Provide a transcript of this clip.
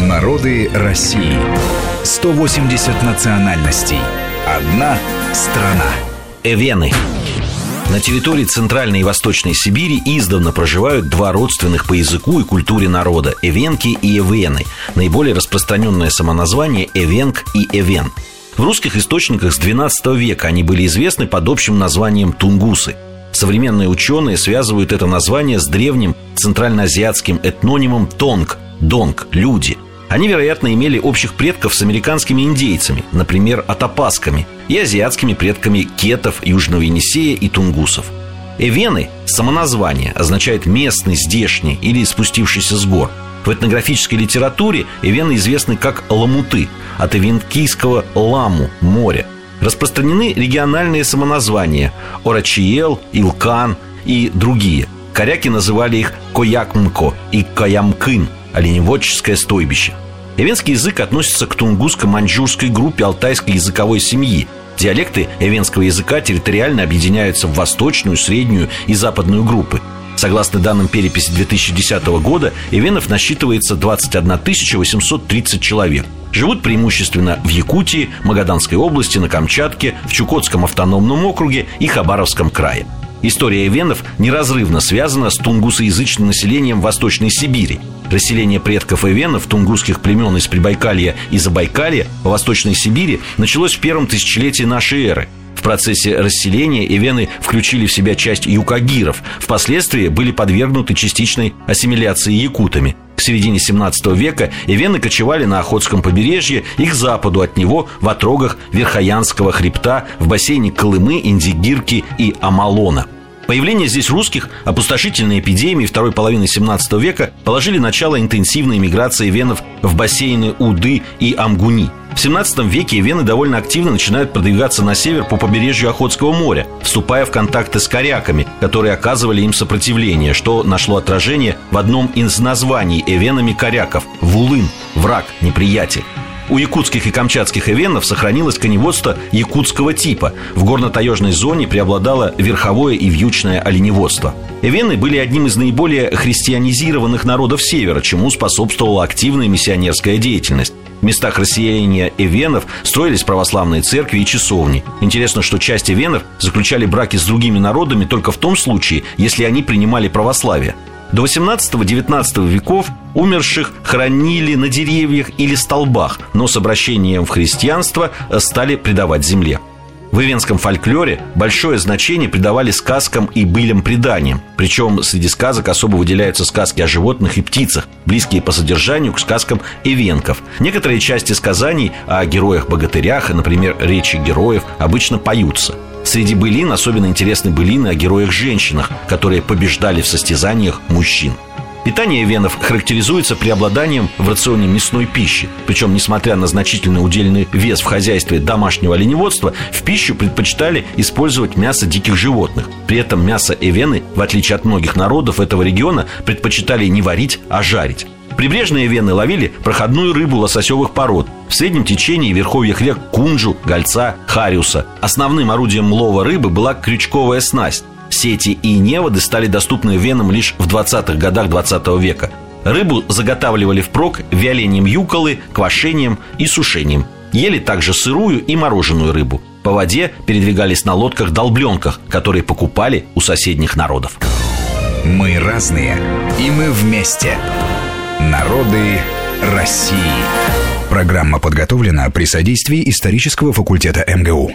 Народы России. 180 национальностей. Одна страна. Эвены. На территории Центральной и Восточной Сибири издавна проживают два родственных по языку и культуре народа – эвенки и эвены. Наиболее распространенное самоназвание – эвенк и эвен. В русских источниках с XII века они были известны под общим названием тунгусы – Современные ученые связывают это название с древним центральноазиатским этнонимом «тонг» – «донг» – «люди». Они, вероятно, имели общих предков с американскими индейцами, например, атапасками, и азиатскими предками кетов, Южного Енисея и тунгусов. Эвены – самоназвание, означает «местный», «здешний» или «спустившийся с гор». В этнографической литературе эвены известны как ламуты, от эвенкийского «ламу» – море. Распространены региональные самоназвания – Орачиел, Илкан и другие. Коряки называли их Коякмко и Каямкын – оленеводческое стойбище. Эвенский язык относится к тунгусско-маньчжурской группе алтайской языковой семьи. Диалекты эвенского языка территориально объединяются в восточную, среднюю и западную группы. Согласно данным переписи 2010 года, эвенов насчитывается 21 830 человек – Живут преимущественно в Якутии, Магаданской области, на Камчатке, в Чукотском автономном округе и Хабаровском крае. История эвенов неразрывно связана с тунгусоязычным населением Восточной Сибири. Расселение предков эвенов, тунгусских племен из Прибайкалья и Забайкалья в Восточной Сибири началось в первом тысячелетии нашей эры – в процессе расселения эвены включили в себя часть юкагиров, впоследствии были подвергнуты частичной ассимиляции якутами. К середине 17 века эвены кочевали на Охотском побережье и к западу от него в отрогах Верхоянского хребта в бассейне Колымы, Индигирки и Амалона – Появление здесь русских, опустошительные эпидемии второй половины 17 века положили начало интенсивной миграции венов в бассейны Уды и Амгуни. В 17 веке вены довольно активно начинают продвигаться на север по побережью Охотского моря, вступая в контакты с коряками, которые оказывали им сопротивление, что нашло отражение в одном из названий эвенами коряков – Вулын – враг, неприятель. У якутских и камчатских эвенов сохранилось коневодство якутского типа. В горно-таежной зоне преобладало верховое и вьючное оленеводство. Эвены были одним из наиболее христианизированных народов Севера, чему способствовала активная миссионерская деятельность. В местах расселения эвенов строились православные церкви и часовни. Интересно, что часть эвенов заключали браки с другими народами только в том случае, если они принимали православие. До 18-19 веков умерших хранили на деревьях или столбах, но с обращением в христианство стали предавать земле. В ивенском фольклоре большое значение придавали сказкам и былям преданиям. Причем среди сказок особо выделяются сказки о животных и птицах, близкие по содержанию к сказкам ивенков. Некоторые части сказаний о героях-богатырях, например, речи героев, обычно поются – Среди былин особенно интересны былины о героях-женщинах, которые побеждали в состязаниях мужчин. Питание венов характеризуется преобладанием в рационе мясной пищи. Причем, несмотря на значительный удельный вес в хозяйстве домашнего оленеводства, в пищу предпочитали использовать мясо диких животных. При этом мясо эвены, в отличие от многих народов этого региона, предпочитали не варить, а жарить. Прибрежные вены ловили проходную рыбу лососевых пород. В среднем течении верховьях рек Кунжу, Гольца, Хариуса. Основным орудием лова рыбы была крючковая снасть. Сети и неводы стали доступны венам лишь в 20-х годах 20 века. Рыбу заготавливали впрок вялением юколы, квашением и сушением. Ели также сырую и мороженую рыбу. По воде передвигались на лодках-долбленках, которые покупали у соседних народов. Мы разные, и мы вместе. Народы России. Программа подготовлена при содействии исторического факультета МГУ.